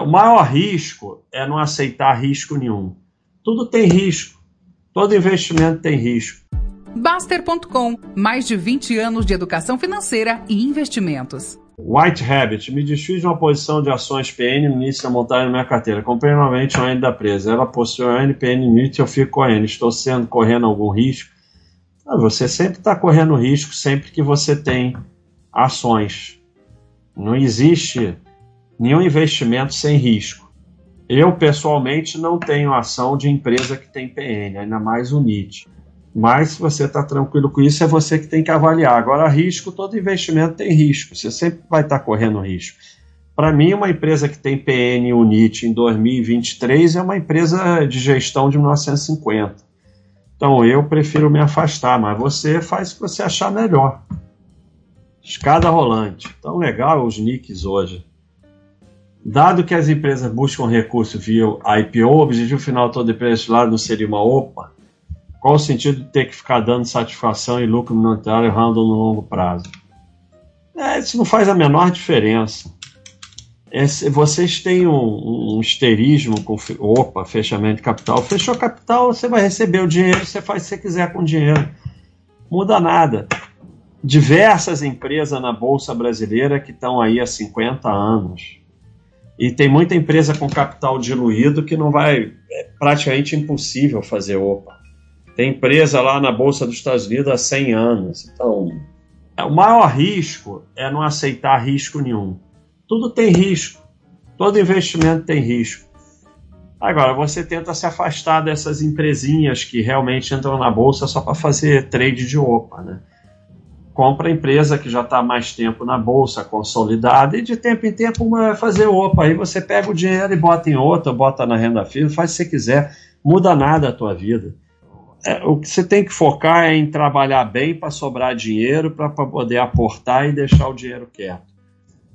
O maior risco é não aceitar risco nenhum. Tudo tem risco. Todo investimento tem risco. Baster.com mais de 20 anos de educação financeira e investimentos. White Rabbit, me desfiz de uma posição de ações PN no início da montagem na minha carteira. Comprei novamente o N da presa. Ela possui o N, PN NIT e eu fico com a N. Estou sendo correndo algum risco? Ah, você sempre está correndo risco sempre que você tem ações. Não existe nenhum investimento sem risco. Eu, pessoalmente, não tenho ação de empresa que tem PN, ainda mais o NIT. Mas se você está tranquilo com isso, é você que tem que avaliar. Agora, risco, todo investimento tem risco. Você sempre vai estar tá correndo risco. Para mim, uma empresa que tem PN Unit em 2023 é uma empresa de gestão de 1950. Então, eu prefiro me afastar, mas você faz o que você achar melhor. Escada rolante. Tão legal os nicks hoje. Dado que as empresas buscam recurso via IPO, o objetivo final todo empresa não seria uma OPA, qual o sentido de ter que ficar dando satisfação e lucro monetário random no longo prazo? É, isso não faz a menor diferença. Vocês têm um, um esterismo com opa, fechamento de capital. Fechou capital, você vai receber o dinheiro, você faz o que você quiser com o dinheiro. Muda nada. Diversas empresas na Bolsa Brasileira que estão aí há 50 anos. E tem muita empresa com capital diluído que não vai. É praticamente impossível fazer OPA. Tem empresa lá na Bolsa dos Estados Unidos há 100 anos. Então, o maior risco é não aceitar risco nenhum. Tudo tem risco. Todo investimento tem risco. Agora, você tenta se afastar dessas empresinhas que realmente entram na bolsa só para fazer trade de OPA, né? Compra a empresa que já está mais tempo na bolsa, consolidada, e de tempo em tempo vai fazer OPA. Aí você pega o dinheiro e bota em outra, bota na renda fixa, faz o que você quiser. Muda nada a tua vida é, o que você tem que focar é em trabalhar bem para sobrar dinheiro, para poder aportar e deixar o dinheiro quieto.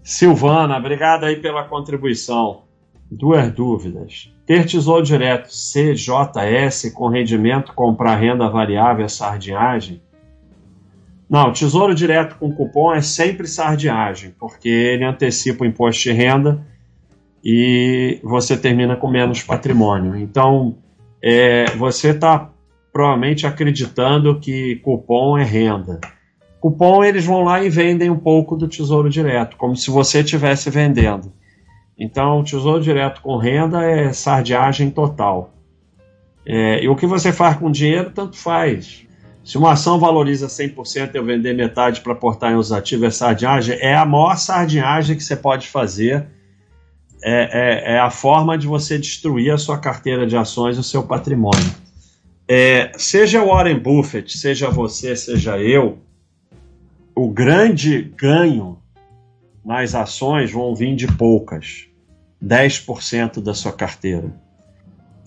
Silvana, obrigado aí pela contribuição. Duas dúvidas. Ter tesouro direto CJS com rendimento, comprar renda variável é sardinhagem? Não, tesouro direto com cupom é sempre sardinhagem, porque ele antecipa o imposto de renda e você termina com menos patrimônio. Então, é, você está provavelmente acreditando que cupom é renda. Cupom eles vão lá e vendem um pouco do Tesouro Direto, como se você estivesse vendendo. Então, Tesouro Direto com renda é sardiagem total. É, e o que você faz com dinheiro, tanto faz. Se uma ação valoriza 100% e eu vender metade para aportar em os ativos é sardiagem, é a maior sardiagem que você pode fazer. É, é, é a forma de você destruir a sua carteira de ações o seu patrimônio. É, seja Warren Buffett, seja você, seja eu, o grande ganho nas ações vão vir de poucas, 10% da sua carteira.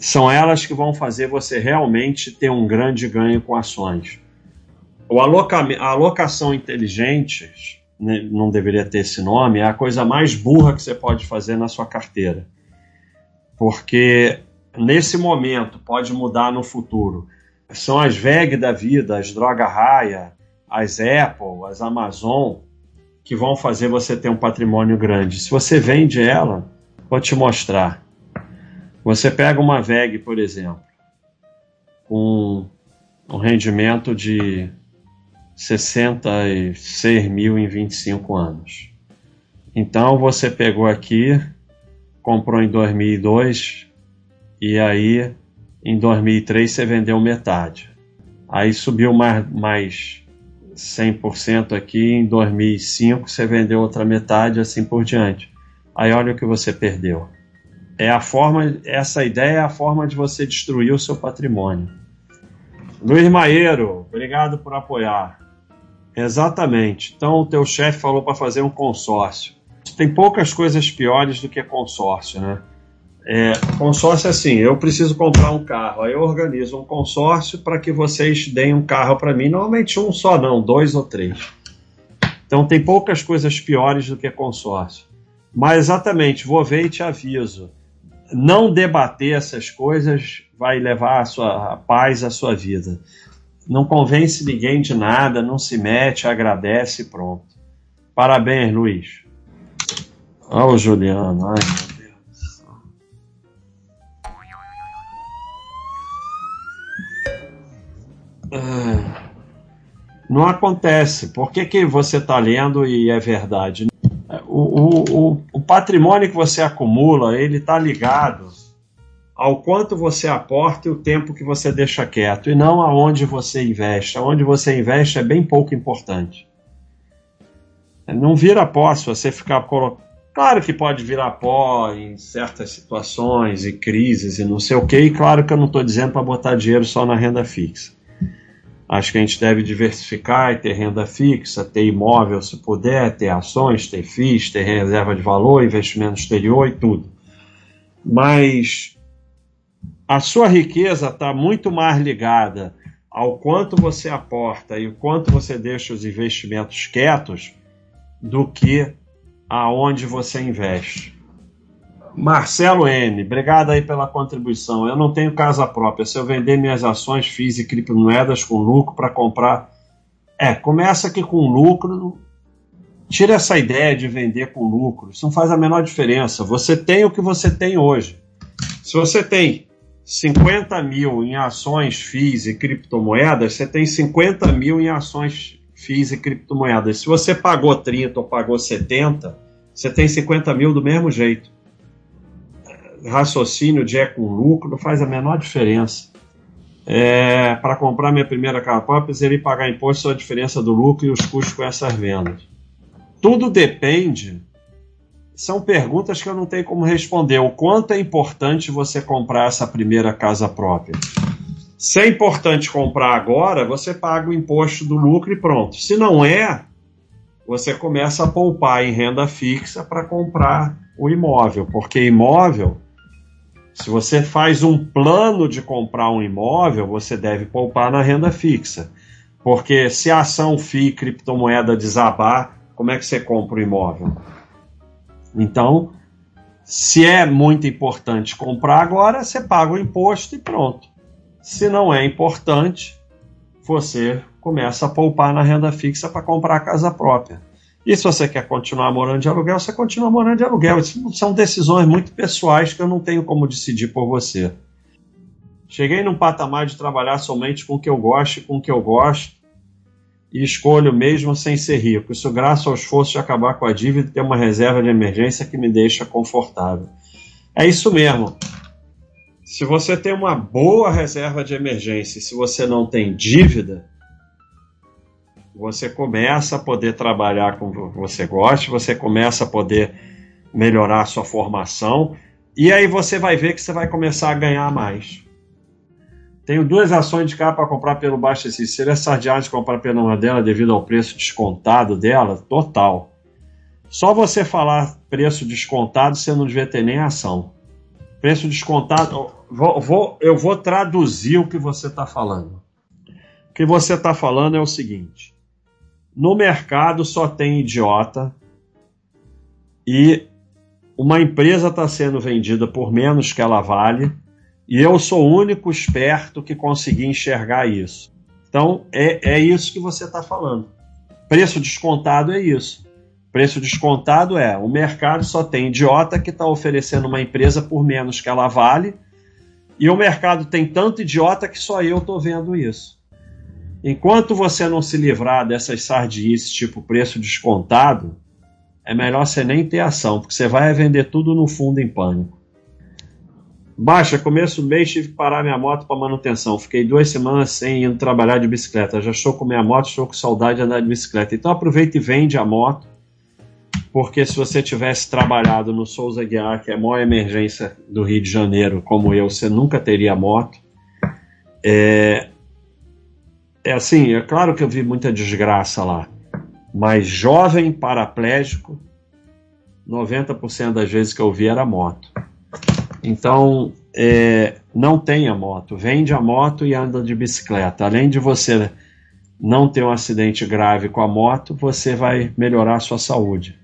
São elas que vão fazer você realmente ter um grande ganho com ações. O aloca a alocação inteligente, né, não deveria ter esse nome, é a coisa mais burra que você pode fazer na sua carteira. Porque nesse momento, pode mudar no futuro. São as VEG da vida, as Droga Raia, as Apple, as Amazon, que vão fazer você ter um patrimônio grande. Se você vende ela, vou te mostrar. Você pega uma VEG, por exemplo, com um rendimento de 66 mil em 25 anos. Então você pegou aqui, comprou em 2002, e aí em 2003 você vendeu metade. Aí subiu mais, mais 100% aqui, em 2005 você vendeu outra metade, assim por diante. Aí olha o que você perdeu. É a forma, essa ideia é a forma de você destruir o seu patrimônio. Luiz Maieiro, obrigado por apoiar. Exatamente. Então o teu chefe falou para fazer um consórcio. Tem poucas coisas piores do que consórcio, né? É, consórcio é assim, eu preciso comprar um carro, aí eu organizo um consórcio para que vocês deem um carro para mim, normalmente um só não, dois ou três. Então tem poucas coisas piores do que consórcio. Mas exatamente, vou ver e te aviso não debater essas coisas vai levar a sua a paz à sua vida. Não convence ninguém de nada, não se mete, agradece e pronto. Parabéns, Luiz. Ah, o Juliano, ai meu Deus. Ah. Não acontece. Por que, que você está lendo e é verdade? O, o, o, patrimônio que você acumula, ele está ligado ao quanto você aporta e o tempo que você deixa quieto, e não aonde você investe. Aonde você investe é bem pouco importante. Não vira pó se você ficar colocando. Claro que pode virar pó em certas situações e crises e não sei o que, e claro que eu não estou dizendo para botar dinheiro só na renda fixa. Acho que a gente deve diversificar e ter renda fixa, ter imóvel se puder, ter ações, ter FIIs, ter reserva de valor, investimento exterior e tudo. Mas a sua riqueza está muito mais ligada ao quanto você aporta e o quanto você deixa os investimentos quietos do que aonde você investe. Marcelo N, obrigado aí pela contribuição. Eu não tenho casa própria. Se eu vender minhas ações, FIIs e criptomoedas com lucro para comprar. É, começa aqui com lucro. Tira essa ideia de vender com lucro. Isso não faz a menor diferença. Você tem o que você tem hoje. Se você tem 50 mil em ações, FIIs e criptomoedas, você tem 50 mil em ações, FIIs e criptomoedas. Se você pagou 30 ou pagou 70, você tem 50 mil do mesmo jeito. Raciocínio de é com lucro não faz a menor diferença. É, para comprar minha primeira casa própria, eu iria pagar imposto sobre a diferença do lucro e os custos com essas vendas. Tudo depende. São perguntas que eu não tenho como responder. O quanto é importante você comprar essa primeira casa própria? Se é importante comprar agora, você paga o imposto do lucro e pronto. Se não é, você começa a poupar em renda fixa para comprar o imóvel, porque imóvel, se você faz um plano de comprar um imóvel, você deve poupar na renda fixa. Porque se a ação FII criptomoeda desabar, como é que você compra o imóvel? Então, se é muito importante comprar agora, você paga o imposto e pronto. Se não é importante, você começa a poupar na renda fixa para comprar a casa própria. E se você quer continuar morando de aluguel, você continua morando de aluguel. Isso são decisões muito pessoais que eu não tenho como decidir por você. Cheguei num patamar de trabalhar somente com o que eu gosto e com o que eu gosto e escolho mesmo sem ser rico. Isso graças ao esforço de acabar com a dívida e ter uma reserva de emergência que me deixa confortável. É isso mesmo se você tem uma boa reserva de emergência se você não tem dívida, você começa a poder trabalhar com o que você gosta, você começa a poder melhorar a sua formação e aí você vai ver que você vai começar a ganhar mais. Tenho duas ações de cá para comprar pelo baixo Se Seria sardiado de comprar pela uma dela devido ao preço descontado dela? Total. Só você falar preço descontado, você não devia ter nem ação. Preço descontado. Vou, vou, eu vou traduzir o que você está falando. O que você está falando é o seguinte: no mercado só tem idiota e uma empresa está sendo vendida por menos que ela vale e eu sou o único esperto que consegui enxergar isso. Então é, é isso que você está falando. Preço descontado é isso. Preço descontado é o mercado só tem idiota que está oferecendo uma empresa por menos que ela vale, e o mercado tem tanto idiota que só eu estou vendo isso. Enquanto você não se livrar dessas sardinices tipo preço descontado, é melhor você nem ter ação, porque você vai vender tudo no fundo em pânico. Baixa, começo do mês tive que parar minha moto para manutenção. Fiquei duas semanas sem ir trabalhar de bicicleta. Já estou com minha moto, estou com saudade de andar de bicicleta. Então aproveita e vende a moto porque se você tivesse trabalhado no Souza Guiar, que é a maior emergência do Rio de Janeiro, como eu, você nunca teria moto. É, é assim, é claro que eu vi muita desgraça lá, mas jovem paraplégico, 90% das vezes que eu vi era moto. Então, é, não tenha moto, vende a moto e anda de bicicleta. Além de você não ter um acidente grave com a moto, você vai melhorar a sua saúde.